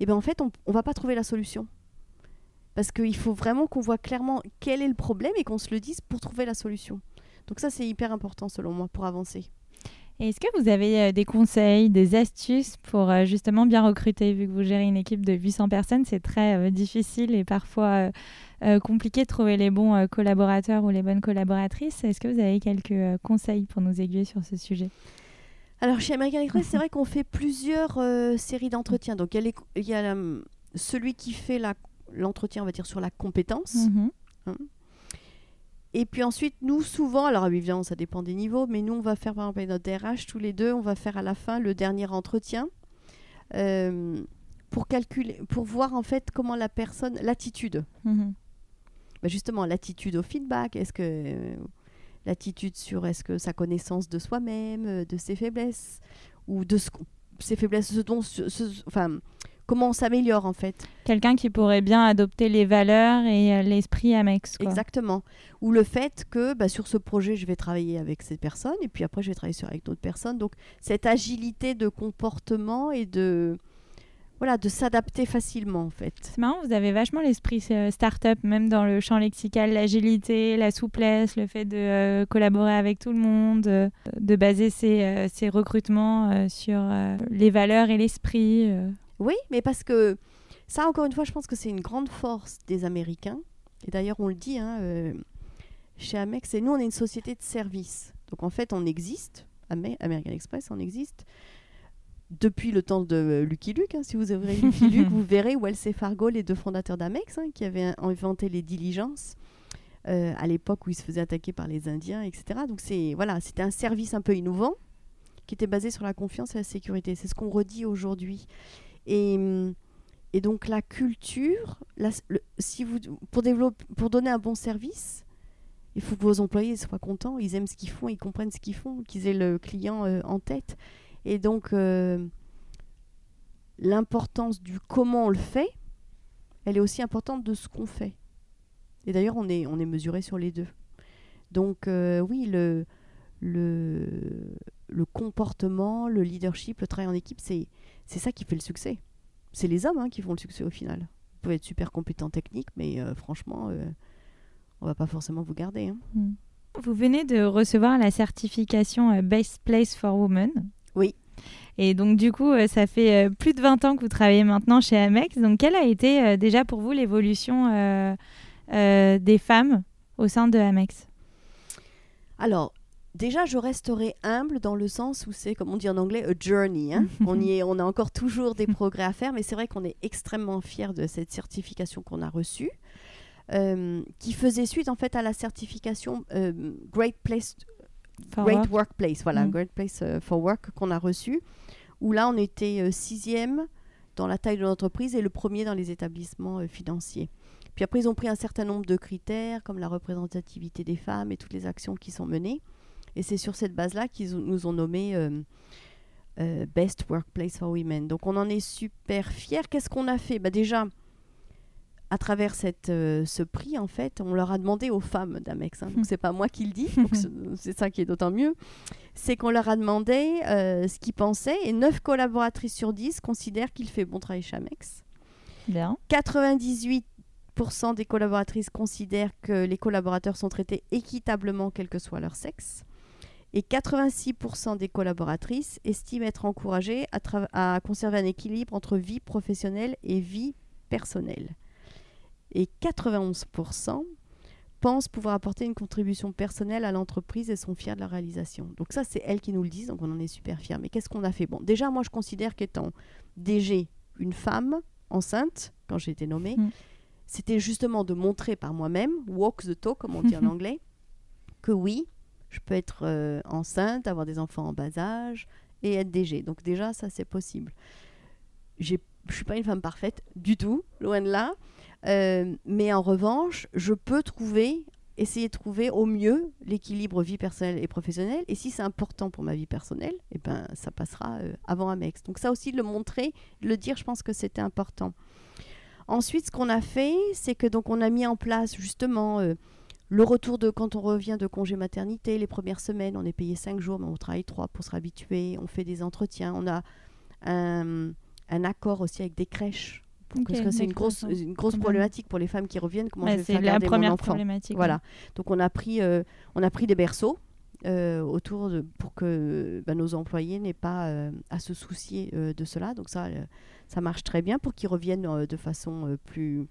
B: et ben en fait, on, on va pas trouver la solution. Parce qu'il faut vraiment qu'on voit clairement quel est le problème et qu'on se le dise pour trouver la solution. Donc ça, c'est hyper important selon moi pour avancer.
A: Est-ce que vous avez euh, des conseils, des astuces pour euh, justement bien recruter Vu que vous gérez une équipe de 800 personnes, c'est très euh, difficile et parfois compliqué de trouver les bons collaborateurs ou les bonnes collaboratrices. Est-ce que vous avez quelques conseils pour nous aiguiller sur ce sujet?
B: Alors chez American Express, [laughs] c'est vrai qu'on fait plusieurs séries d'entretiens. Donc il y a, les- il y a, celui qui fait la- l'entretien, on va dire, sur la compétence.
A: Mhm.
B: Et puis ensuite, nous, souvent, alors évidemment, ça dépend des niveaux, mais nous, on va faire, par exemple, notre DRH, tous les deux, on va faire à la fin le dernier entretien euh, pour calculer, pour voir en fait comment la personne, l'attitude,
A: Mhm.
B: Bah, justement, l'attitude au feedback, est-ce que euh, l'attitude sur est-ce que sa connaissance de soi-même, euh, de ses faiblesses, ou de ce ses faiblesses, ce dont, ce- ce- enfin, comment on s'améliore en fait.
A: Quelqu'un qui pourrait bien adopter les valeurs et euh, l'esprit Amex. Quoi.
B: Exactement. Ou le fait que bah, sur ce projet, je vais travailler avec cette personne et puis après, je vais travailler sur, avec d'autres personnes. Donc, cette agilité de comportement et de, voilà, de s'adapter facilement, en fait.
A: C'est marrant, vous avez vachement l'esprit euh, start-up, même dans le champ lexical, l'agilité, la souplesse, le fait de euh, collaborer avec tout le monde, euh, de baser ses, ses recrutements sur les valeurs et l'esprit. Euh.
B: Oui, mais parce que ça, encore une fois, je pense que c'est une grande force des Américains. Et d'ailleurs, on le dit hein, euh, chez Amex, et nous, on est une société de service. Donc, en fait, on existe, Ame- American Express, on existe depuis le temps de Lucky Luke. hein. si vous ouvrez Lucky Luke, [laughs] vous verrez Wells et Fargo, les deux fondateurs d'Amex, hein, qui avaient inventé les diligences euh, à l'époque où ils se faisaient attaquer par les Indiens, etc. Donc c'est voilà, c'était un service un peu innovant qui était basé sur la confiance et la sécurité. C'est ce qu'on redit aujourd'hui. Et, donc la culture, si vous, pour, développer, pour donner un bon service, il faut que vos employés soient contents, ils aiment ce qu'ils font, ils comprennent ce qu'ils font, qu'ils aient le client euh, en tête. Et donc euh, l'importance du comment on le fait, elle est aussi importante de ce qu'on fait. Et d'ailleurs, on est, on est mesuré sur les deux. Donc euh, oui, le, le, le comportement, le leadership, le travail en équipe, c'est c'est ça qui fait le succès. C'est les hommes hein, qui font le succès au final. Vous pouvez être super compétent technique, mais euh, franchement, euh, on va pas forcément vous garder. hein.
A: Vous venez de recevoir la certification euh, Best Place for Women.
B: Oui.
A: Et donc, du coup, euh, ça fait plus de 20 ans que vous travaillez maintenant chez Amex. Donc, quelle a été déjà pour vous l'évolution euh, euh, des femmes au sein de Amex?
B: Alors, déjà, je resterai humble dans le sens où c'est, comme on dit en anglais, a journey. hein. [laughs] on, y est, on a encore toujours des progrès à faire, mais c'est vrai qu'on est extrêmement fiers de cette certification qu'on a reçue, euh, qui faisait suite en fait à la certification euh, Great Place
A: For
B: Great
A: Work
B: Workplace, voilà,
A: Mm.
B: Great Place euh, for Work qu'on a reçu, où là on était sixième dans la taille de l'entreprise et le premier dans les établissements financiers. Puis après ils ont pris un certain nombre de critères comme la représentativité des femmes et toutes les actions qui sont menées. Et c'est sur cette base-là qu'ils nous ont nommé euh, euh, Best Workplace for Women. Donc on en est super fiers. Qu'est-ce qu'on a fait? Bah, Déjà, à travers cette, euh, ce prix, en fait, on leur a demandé aux femmes d'Amex, hein, donc [laughs] c'est pas moi qui le dis, c'est- c'est ça qui est d'autant mieux, c'est qu'on leur a demandé euh, ce qu'ils pensaient, et 9 collaboratrices sur 10 considèrent qu'il fait bon travail chez Amex.
A: Bien.
B: 98% des collaboratrices considèrent que les collaborateurs sont traités équitablement, quel que soit leur sexe. Et 86% des collaboratrices estiment être encouragées à, conserver un équilibre entre vie professionnelle et vie personnelle. Et 91% pensent pouvoir apporter une contribution personnelle à l'entreprise et sont fiers de la réalisation. Donc ça, c'est elles qui nous le disent, donc on en est super fiers. Mais qu'est-ce qu'on a fait? Bon, déjà, moi, je considère qu'étant DG, une femme enceinte, quand j'ai été nommée,
A: Mm.
B: c'était justement de montrer par moi-même, walk the talk, comme on dit en [laughs] anglais, que oui, je peux être euh, enceinte, avoir des enfants en bas âge et être DG. Donc déjà, ça, c'est possible. Je suis pas une femme parfaite du tout, loin de là. Euh, mais en revanche, je peux trouver, essayer de trouver au mieux l'équilibre vie personnelle et professionnelle. Et si c'est important pour ma vie personnelle, eh ben, ça passera euh, avant Amex. Donc ça aussi, le montrer, le dire, je pense que c'était important. Ensuite, ce qu'on a fait, c'est que donc on a mis en place justement euh, le retour de quand on revient de congé maternité, les premières semaines, on est payé 5 jours, mais on travaille 3 pour se réhabituer. On fait des entretiens. On a un, un accord aussi avec des crèches. Parce que c'est une grosse, une grosse problématique pour les femmes qui reviennent. Comment
A: Ouais,
B: je vais
A: c'est
B: faire
A: la
B: garder mon
A: première
B: enfant
A: problématique.
B: Voilà. Donc on a pris, euh, on a pris des berceaux euh, autour de, pour que bah, nos employés n'aient pas euh, à se soucier de cela. Donc ça, ça marche très bien pour qu'ils reviennent de façon plus,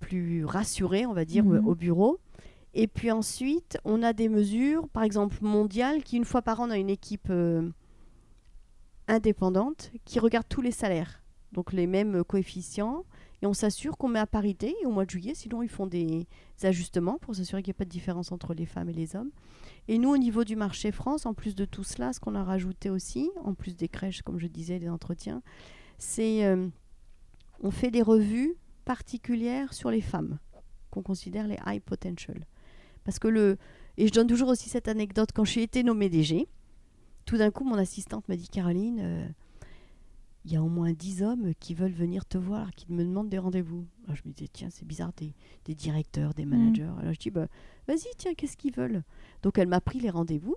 B: plus rassurée, on va dire,
A: Mhm.
B: au bureau. Et puis ensuite, on a des mesures, par exemple mondiales, qui une fois par an, on a une équipe euh, indépendante qui regarde tous les salaires, donc les mêmes euh, coefficients, et on s'assure qu'on met à parité et au mois de juillet, sinon ils font des ajustements pour s'assurer qu'il n'y ait pas de différence entre les femmes et les hommes. Et nous, au niveau du marché France, en plus de tout cela, ce qu'on a rajouté aussi, en plus des crèches, comme je disais, des entretiens, c'est euh, on fait des revues particulières sur les femmes qu'on considère les high potential. Parce que le et je donne toujours aussi cette anecdote quand j'ai été nommée DG, tout d'un coup mon assistante m'a dit Caroline, euh, il y a au moins 10 hommes qui veulent venir te voir, qui me demandent des rendez-vous. Alors je me disais tiens c'est bizarre des, des directeurs, des managers. Alors je dis bah vas-y tiens qu'est-ce qu'ils veulent? Donc elle m'a pris les rendez-vous.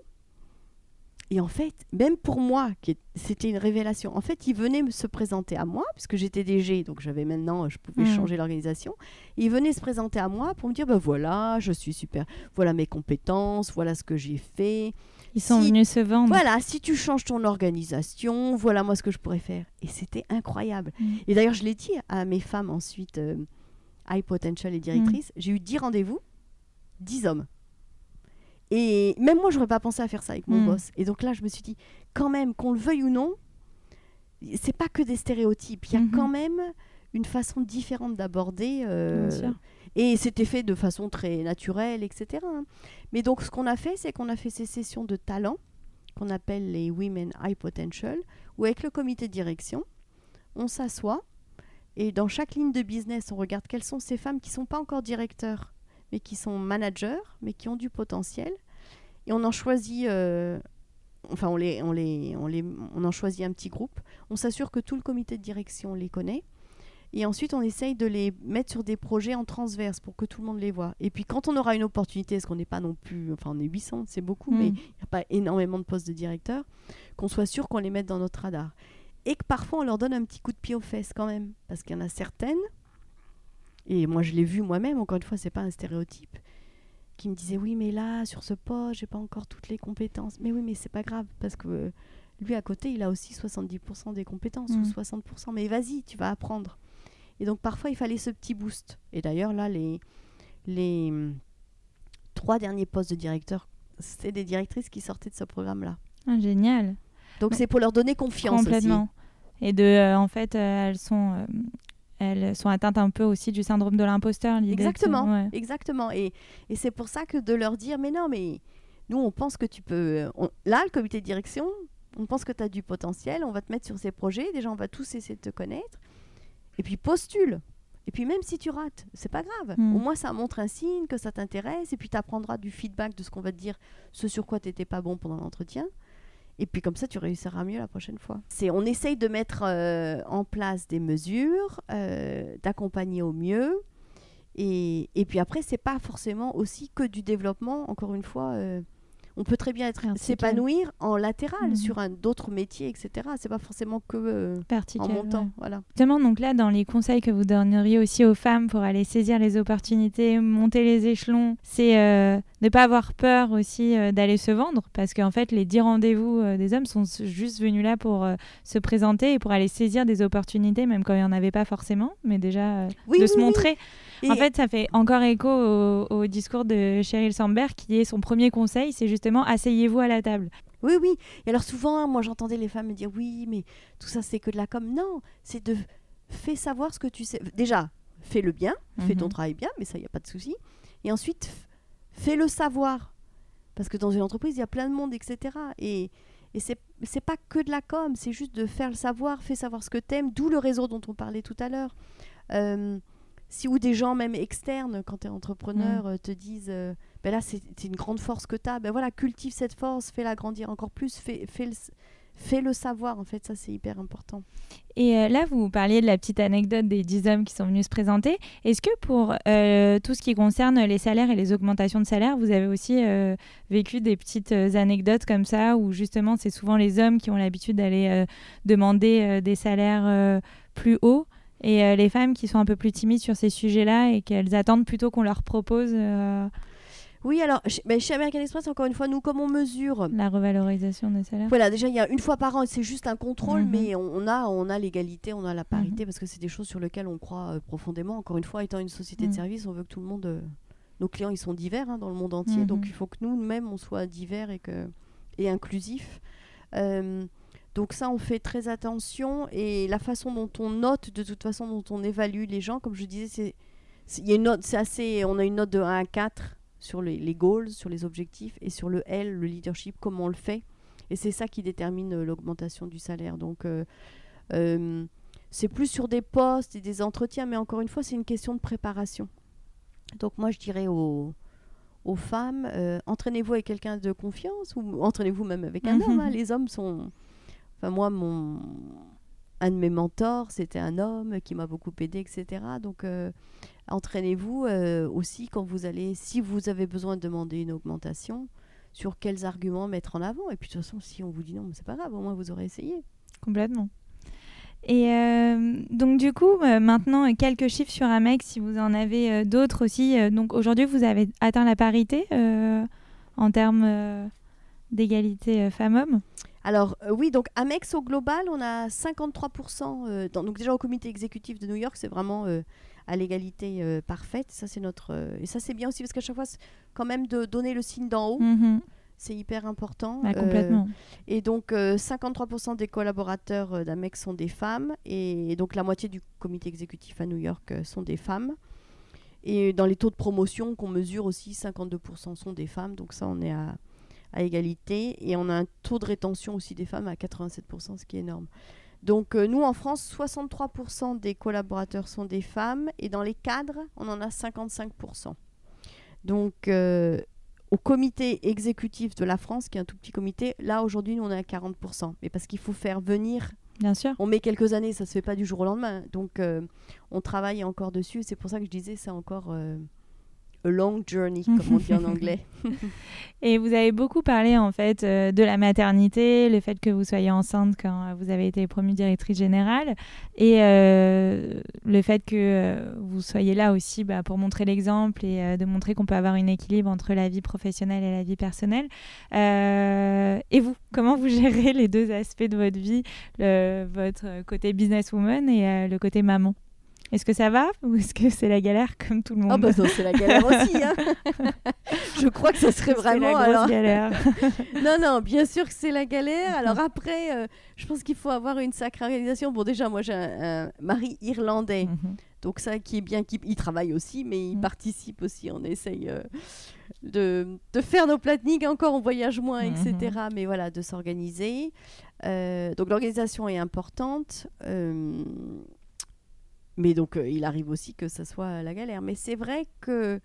B: Et en fait, même pour moi, c'était une révélation. En fait, ils venaient se présenter à moi, puisque j'étais DG, donc j'avais maintenant, je pouvais
A: Mm.
B: changer l'organisation. Ils venaient se présenter à moi pour me dire, ben voilà, je suis super, voilà mes compétences, voilà ce que j'ai fait.
A: Ils sont
B: Si-
A: venus se vendre.
B: Voilà, si tu changes ton organisation, voilà moi ce que je pourrais faire. Et c'était incroyable.
A: Mm.
B: Et d'ailleurs, je l'ai dit à mes femmes ensuite, euh, high potential et directrices, j'ai eu 10 rendez-vous, 10 hommes. Et même moi, j'aurais pas pensé à faire ça avec mon
A: Mm.
B: boss. Et donc là, je me suis dit, quand même, qu'on le veuille ou non, c'est pas que des stéréotypes. Il y a
A: Mhm.
B: quand même une façon différente d'aborder. euh,
A: Bien sûr.
B: et c'était fait de façon très naturelle, etc. hein. Mais donc, ce qu'on a fait, c'est qu'on a fait ces sessions de talent qu'on appelle les Women High Potential, où avec le comité de direction, on s'assoit et dans chaque ligne de business, on regarde quelles sont ces femmes qui sont pas encore directeurs, mais qui sont managers, mais qui ont du potentiel. Et on en choisit, euh, enfin, on, les, on, les, on, les, on en choisit un petit groupe. On s'assure que tout le comité de direction les connaît. Et ensuite, on essaye de les mettre sur des projets en transverse pour que tout le monde les voit. Et puis, quand on aura une opportunité, parce qu'on n'est pas non plus, enfin, on est 800, c'est beaucoup, mais
A: Mm.
B: il n'y a pas énormément de postes de directeur, qu'on soit sûr qu'on les mette dans notre radar. Et que parfois, on leur donne un petit coup de pied aux fesses quand même. Parce qu'il y en a certaines, et moi je l'ai vu moi-même, encore une fois, c'est pas un stéréotype, qui me disaient Oui, mais là, sur ce poste, j'ai pas encore toutes les compétences. Mais oui, mais c'est pas grave, parce que euh, lui, à côté, il a aussi 70% des compétences
A: Mm.
B: ou 60%. Mais vas-y, tu vas apprendre. Et donc, parfois, il fallait ce petit boost. Et d'ailleurs, là, les, les hum, trois derniers postes de directeur, c'était des directrices qui sortaient de ce programme-là.
A: Ah, génial.
B: Donc, c'est pour leur donner confiance
A: Complètement. Et de, euh, en fait, euh, elles sont, euh, elles sont atteintes un peu aussi du syndrome de l'imposteur.
B: Exactement,
A: ouais.
B: exactement. Et, et c'est pour ça que de leur dire, mais non, mais nous, on pense que tu peux... on- Là, le comité de direction, on pense que tu as du potentiel, on va te mettre sur ces projets, déjà, on va tous essayer de te connaître. Et puis, postule. Et puis, même si tu rates, c'est pas grave.
A: Mm.
B: Au moins, ça montre un signe que ça t'intéresse, et puis tu apprendras du feedback de ce qu'on va te dire, ce sur quoi tu n'étais pas bon pendant l'entretien. Et puis comme ça, tu réussiras mieux la prochaine fois. C'est, on essaye de mettre euh, en place des mesures, euh, d'accompagner au mieux. Et, puis après, c'est pas forcément aussi que du développement. Encore une fois, euh, on peut très bien être s'épanouir en latéral
A: Mhm.
B: sur un d'autres métiers, etc. C'est pas forcément que euh, en montant.
A: ouais.
B: Voilà.
A: Justement, donc là, dans les conseils que vous donneriez aussi aux femmes pour aller saisir les opportunités, monter les échelons, c'est euh, ne pas avoir peur aussi euh, d'aller se vendre, parce qu'en fait, les 10 rendez-vous euh, des hommes sont juste venus là pour se présenter et pour aller saisir des opportunités, même quand il n'y en avait pas forcément, mais déjà
B: Oui,
A: de
B: oui,
A: se
B: oui.
A: montrer.
B: Et-
A: En fait, ça fait encore écho au, au discours de Sheryl Sandberg, qui est son premier conseil, c'est justement asseyez-vous à la table.
B: Oui, oui. Et alors souvent, moi j'entendais les femmes me dire oui, mais tout ça c'est que de la com. Non, c'est de fais savoir ce que tu sais. Déjà, fais-le bien, fais ton
A: Mhm.
B: travail bien, mais ça, il n'y a pas de souci. Et ensuite, f- fais-le savoir. Parce que dans une entreprise, il y a plein de monde, etc. Et, et c'est c'est pas que de la com, c'est juste de faire le savoir, fais savoir ce que t'aimes, d'où le réseau dont on parlait tout à l'heure. Euh, si ou des gens même externes, quand tu es entrepreneur, euh, te disent euh, ben là c'est une grande force que tu as, ben voilà, cultive cette force, fais-la grandir encore plus, fais, fais, le, fais le savoir, en fait, ça c'est hyper important.
A: Et euh, là, vous parliez de la petite anecdote des 10 hommes qui sont venus se présenter. Est-ce que pour euh, tout ce qui concerne les salaires et les augmentations de salaire, vous avez aussi euh, vécu des petites anecdotes comme ça, où justement c'est souvent les hommes qui ont l'habitude d'aller demander des salaires plus hauts? Et euh, les femmes qui sont un peu plus timides sur ces sujets-là et qu'elles attendent plutôt qu'on leur propose euh,
B: Oui, alors, chez, ben, chez American Express, encore une fois, nous, comme on mesure
A: la revalorisation des salaires.
B: Voilà, déjà, il y a une fois par an, c'est juste un contrôle,
A: Mhm.
B: mais on, a, on a l'égalité, on a la parité, parce que c'est des choses sur lesquelles on croit euh, profondément. Encore une fois, étant une société
A: Mhm.
B: de service, on veut que tout le monde. nos clients, ils sont divers hein, dans le monde entier,
A: Mhm.
B: donc il faut que nous-mêmes, on soit divers et, que, et inclusifs. Donc ça, on fait très attention, et la façon dont on note, de toute façon, dont on évalue les gens, comme je disais, c'est. c'est- il y a une note, c'est assez, on a une note de 1 à 4 sur les, les goals, sur les objectifs, et sur le L, le leadership, comment on le fait. Et c'est ça qui détermine euh, l'augmentation du salaire. Donc, euh, euh, c'est plus sur des postes et des entretiens, mais encore une fois, c'est une question de préparation. Donc, moi, je dirais aux, aux femmes, euh, entraînez-vous avec quelqu'un de confiance ou entraînez-vous même avec un
A: Mhm.
B: homme. hein. Les hommes sont. Enfin, moi. Un de mes mentors, c'était un homme qui m'a beaucoup aidé, etc. Donc, euh, entraînez-vous euh, aussi quand vous allez, si vous avez besoin de demander une augmentation, sur quels arguments mettre en avant. Et puis de toute façon, si on vous dit non, c'est pas grave, au moins vous aurez essayé.
A: Complètement. Et euh, donc du coup, maintenant, quelques chiffres sur Amex, si vous en avez d'autres aussi. Donc aujourd'hui, vous avez atteint la parité en termes d'égalité femmes-hommes?
B: Alors euh, oui, donc Amex au global, on a 53%. euh, dans- donc déjà au comité exécutif de New York, c'est vraiment euh, à l'égalité parfaite. Ça c'est notre et ça c'est bien aussi parce qu'à chaque fois, quand même de donner le signe d'en haut.
A: Mhm.
B: C'est hyper important.
A: Bah, complètement.
B: et donc, euh, 53% des collaborateurs d'Amex sont des femmes. Et donc, la moitié du comité exécutif à New York sont des femmes. Et dans les taux de promotion qu'on mesure aussi, 52% sont des femmes. Donc, ça, on est à, à égalité. Et on a un taux de rétention aussi des femmes à 87%, ce qui est énorme. Donc, euh, nous, en France, 63% des collaborateurs sont des femmes. Et dans les cadres, on en a 55%. Donc, euh, au comité exécutif de la France, qui est un tout petit comité, là, aujourd'hui, nous, on est à 40%. Mais parce qu'il faut faire venir
A: Bien sûr.
B: on met quelques années, ça se fait pas du jour au lendemain. Donc, euh, on travaille encore dessus. C'est pour ça que je disais, c'est encore a long journey, comme on dit en anglais. [laughs] [laughs]
A: Et vous avez beaucoup parlé en fait euh, de la maternité, le fait que vous soyez enceinte quand euh, vous avez été promue directrice générale, et euh, le fait que euh, vous soyez là aussi bah, pour montrer l'exemple et de montrer qu'on peut avoir un équilibre entre la vie professionnelle et la vie personnelle. Et vous, comment vous gérez les deux aspects de votre vie, le- votre côté businesswoman et le côté maman? Est-ce que ça va ou est-ce que c'est la galère comme tout le monde
B: Ah bah non, c'est la galère aussi. hein. [laughs] je crois que ce serait
A: C'est
B: vraiment...
A: la grosse
B: alors-
A: galère. [laughs]
B: Non, non, bien sûr que c'est la galère. [laughs] Alors après, euh, je pense qu'il faut avoir une sacrée organisation. Bon, déjà, moi, j'ai un, un mari irlandais.
A: Mhm.
B: Donc ça qui est bien, qu'il il travaille aussi, mais il
A: Mm.
B: participe aussi. On essaye euh, de, de faire nos plannings. Encore, on voyage moins, etc. Mais voilà, de s'organiser. Euh, donc l'organisation est importante. euh, mais donc euh, il arrive aussi que ça soit la galère. Mais c'est vrai que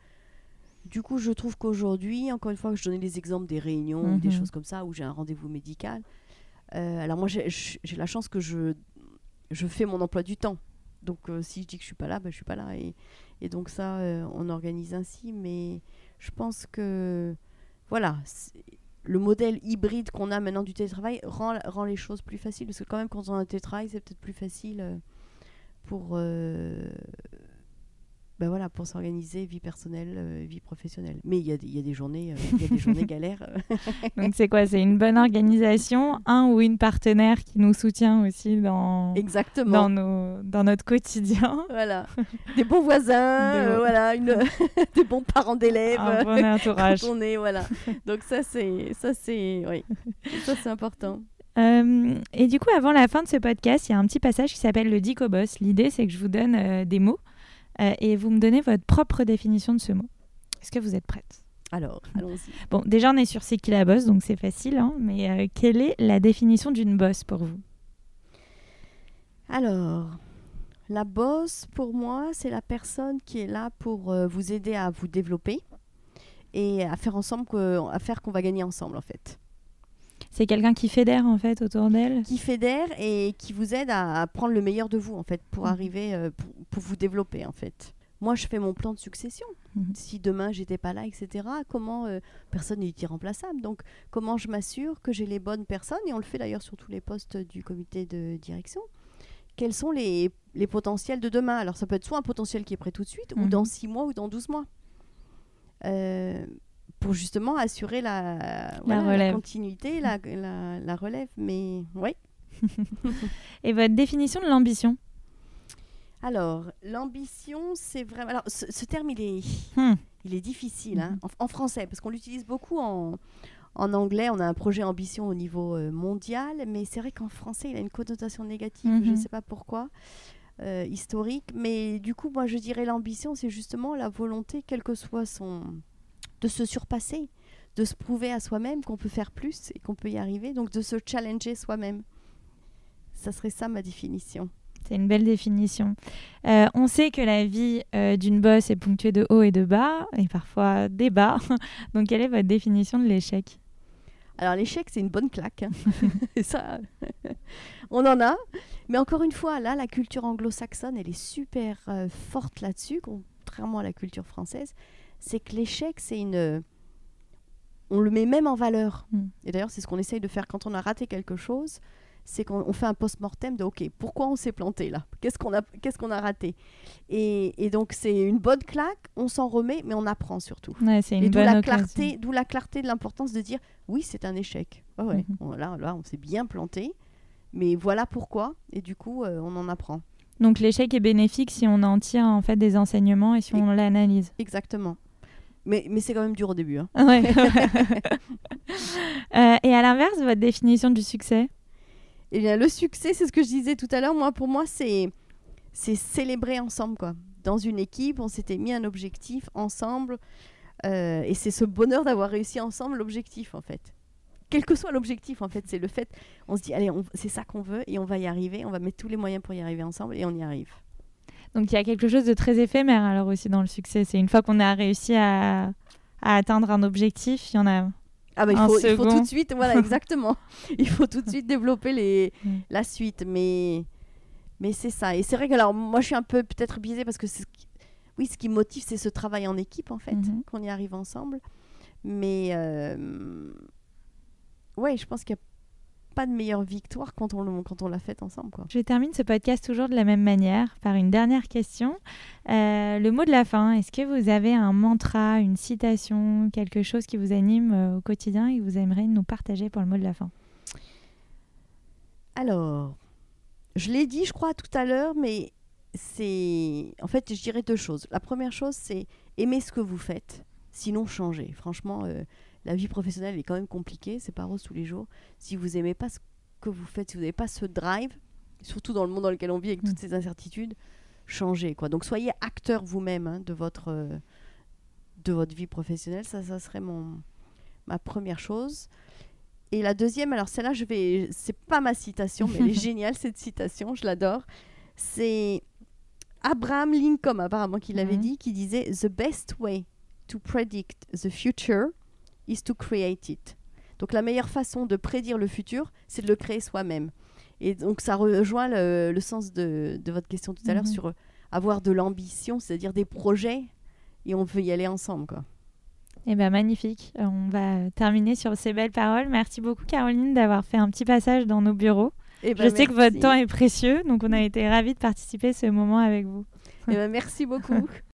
B: du coup, je trouve qu'aujourd'hui, encore une fois, je donnais les exemples des réunions, des
A: Mhm.
B: choses comme ça, où j'ai un rendez-vous médical. Euh, alors moi, j'ai la chance que je, je fais mon emploi du temps. Donc euh, si je dis que je suis pas là, ben, je suis pas là. Et, et donc ça, euh, on organise ainsi. Mais je pense que voilà, le modèle hybride qu'on a maintenant du télétravail rend, rend les choses plus faciles. Parce que quand même, quand on a un télétravail, c'est peut-être plus facile euh, pour, euh, ben voilà, pour s'organiser vie personnelle, euh, vie professionnelle. Mais il y, a des- il y a des journées, euh, il y a des journées [laughs] galères.
A: Donc c'est quoi? C'est une bonne organisation, un ou une partenaire qui nous soutient aussi dans,
B: Exactement.
A: dans, nos, dans notre quotidien.
B: Voilà. Des bons voisins, [laughs]
A: Des bons-
B: voilà, une... [laughs] des bons parents d'élèves.
A: Un bon entourage.
B: on est, voilà. Donc ça c'est, ça c'est, oui, ça c'est important.
A: Euh, et du coup, avant la fin de ce podcast, il y a un petit passage qui s'appelle le Dico Boss. L'idée, c'est que je vous donne euh, des mots euh, et vous me donnez votre propre définition de ce mot. Est-ce que vous êtes prête?
B: Alors, allons-y.
A: Bon, déjà, on est sur C'est qui la bosse, donc c'est facile. hein, mais quelle est la définition d'une bosse pour vous?
B: Alors, la bosse pour moi, c'est la personne qui est là pour vous aider à vous développer et à faire ensemble, que, à faire qu'on va gagner ensemble en fait.
A: C'est quelqu'un qui fédère en fait autour d'elle
B: Qui fédère et qui vous aide à, à prendre le meilleur de vous en fait pour
A: Mhm.
B: arriver, euh, pour, pour vous développer en fait. Moi, je fais mon plan de succession.
A: Mhm.
B: Si demain j'étais pas là, etc. Comment euh, personne n'est irremplaçable. Donc, comment je m'assure que j'ai les bonnes personnes et on le fait d'ailleurs sur tous les postes du comité de direction. Quels sont les, les potentiels de demain? Alors, ça peut être soit un potentiel qui est prêt tout de suite, ou
A: Mhm.
B: dans 6 mois, ou dans 12 mois. Euh, pour justement assurer la, voilà, la
A: relève.
B: continuité, la, relève. Mais oui. [laughs]
A: Et votre définition de l'ambition?
B: Alors, l'ambition, c'est vraiment. Alors, ce, ce terme, il est,
A: Hmm.
B: il est difficile hein,
A: Mhm.
B: en, en français, parce qu'on l'utilise beaucoup en, en anglais. On a un projet ambition au niveau euh, mondial, mais c'est vrai qu'en français, il a une connotation négative. Je ne
A: Mhm.
B: sais pas pourquoi, euh, historique. Mais du coup, moi, je dirais l'ambition, c'est justement la volonté, quel que soit son. De se surpasser, de se prouver à soi-même qu'on peut faire plus et qu'on peut y arriver, donc de se challenger soi-même. Ça serait ça ma définition.
A: C'est une belle définition. Euh, on sait que la vie euh, d'une bosse est ponctuée de hauts et de bas, et parfois des bas. [laughs] Donc, quelle est votre définition de l'échec?
B: Alors l'échec, c'est une bonne claque. hein. Et [laughs] ça, [laughs] on en a. Mais encore une fois, là, la culture anglo-saxonne, elle est super euh, forte là-dessus, contrairement à la culture française. C'est que l'échec, c'est une... On le met même en valeur.
A: Mm.
B: Et d'ailleurs, c'est ce qu'on essaye de faire quand on a raté quelque chose. C'est qu'on on fait un post-mortem de OK, pourquoi on s'est planté là? Qu'est-ce qu'on a, qu'est-ce qu'on a raté? Et, et donc, c'est une bonne claque, on s'en remet, mais on apprend surtout.
A: Ouais, c'est une
B: Et d'où la, clarté, d'où la clarté de l'importance de dire oui, c'est un échec. Ouais, ouais.
A: Mhm.
B: On- là, là, on s'est bien planté, mais voilà pourquoi. Et du coup, euh, on en apprend.
A: Donc, l'échec est bénéfique si on en tire en fait des enseignements et si on l'analyse.
B: Exactement. Mais, mais c'est quand même dur au début. hein. [laughs]
A: Ouais. [laughs] Euh, et à l'inverse, votre définition du succès?
B: Eh bien, le succès, c'est ce que je disais tout à l'heure. Moi, pour moi, c'est c'est célébrer ensemble, quoi. Dans une équipe, on s'était mis un objectif ensemble, euh, et c'est ce bonheur d'avoir réussi ensemble l'objectif, en fait. Quel que soit l'objectif, en fait, c'est le fait. On se dit, allez, c'est ça qu'on veut, et on va y arriver. On va mettre tous les moyens pour y arriver ensemble, et on y arrive.
A: Donc il y a quelque chose de très éphémère alors aussi dans le succès. C'est une fois qu'on a réussi à, à atteindre un objectif, il y en a.
B: Ah bah, il, faut, il faut
A: second.
B: tout de suite, voilà, [laughs] exactement. il faut tout de suite développer les, la suite, mais, mais c'est ça. Et c'est vrai que alors, moi, je suis un peu peut-être biaisée parce que ce qui, oui, ce qui motive, c'est ce travail en équipe, en fait,
A: Mhm.
B: qu'on y arrive ensemble. Mais, euh, ouais, je pense qu'il n'y a pas de meilleure victoire quand on, le- quand on l'a faite ensemble, quoi.
A: Je termine ce podcast toujours de la même manière par une dernière question. Euh, le mot de la fin, est-ce que vous avez un mantra, une citation, quelque chose qui vous anime euh, au quotidien et que vous aimeriez nous partager pour le mot de la fin?
B: Alors, je l'ai dit, je crois, tout à l'heure, mais c'est. En fait, je dirais deux choses. La première chose, c'est aimer ce que vous faites, sinon changez. Franchement, euh, la vie professionnelle est quand même compliquée, c'est pas rose tous les jours. Si vous aimez pas ce que vous faites, si vous n'avez pas ce drive, surtout dans le monde dans lequel on vit avec
A: Mm.
B: toutes ces incertitudes, changez. Quoi. Donc, soyez acteur vous-même hein, de, votre, euh, de votre vie professionnelle. Ça, ça serait mon, ma première chose. Et la deuxième, alors celle-là, je vais, c'est pas ma citation, mais elle est [laughs] géniale cette citation, je l'adore. C'est Abraham Lincoln, apparemment, qui l'avait
A: Mhm.
B: dit, qui disait The best way to predict the future is to create it. Donc la meilleure façon de prédire le futur, c'est de le créer soi-même. Et donc ça rejoint le, le sens de, de votre question tout à l'heure
A: Mhm.
B: sur euh, avoir de l'ambition, c'est-à-dire des projets, et on veut y aller ensemble, quoi.
A: Eh bien, magnifique. Euh, On va terminer sur ces belles paroles. Merci beaucoup, Caroline, d'avoir fait un petit passage dans nos bureaux.
B: Eh ben,
A: Je sais que votre temps est précieux, donc on a été ravis de participer à ce moment avec vous.
B: Eh ben, merci beaucoup. [laughs]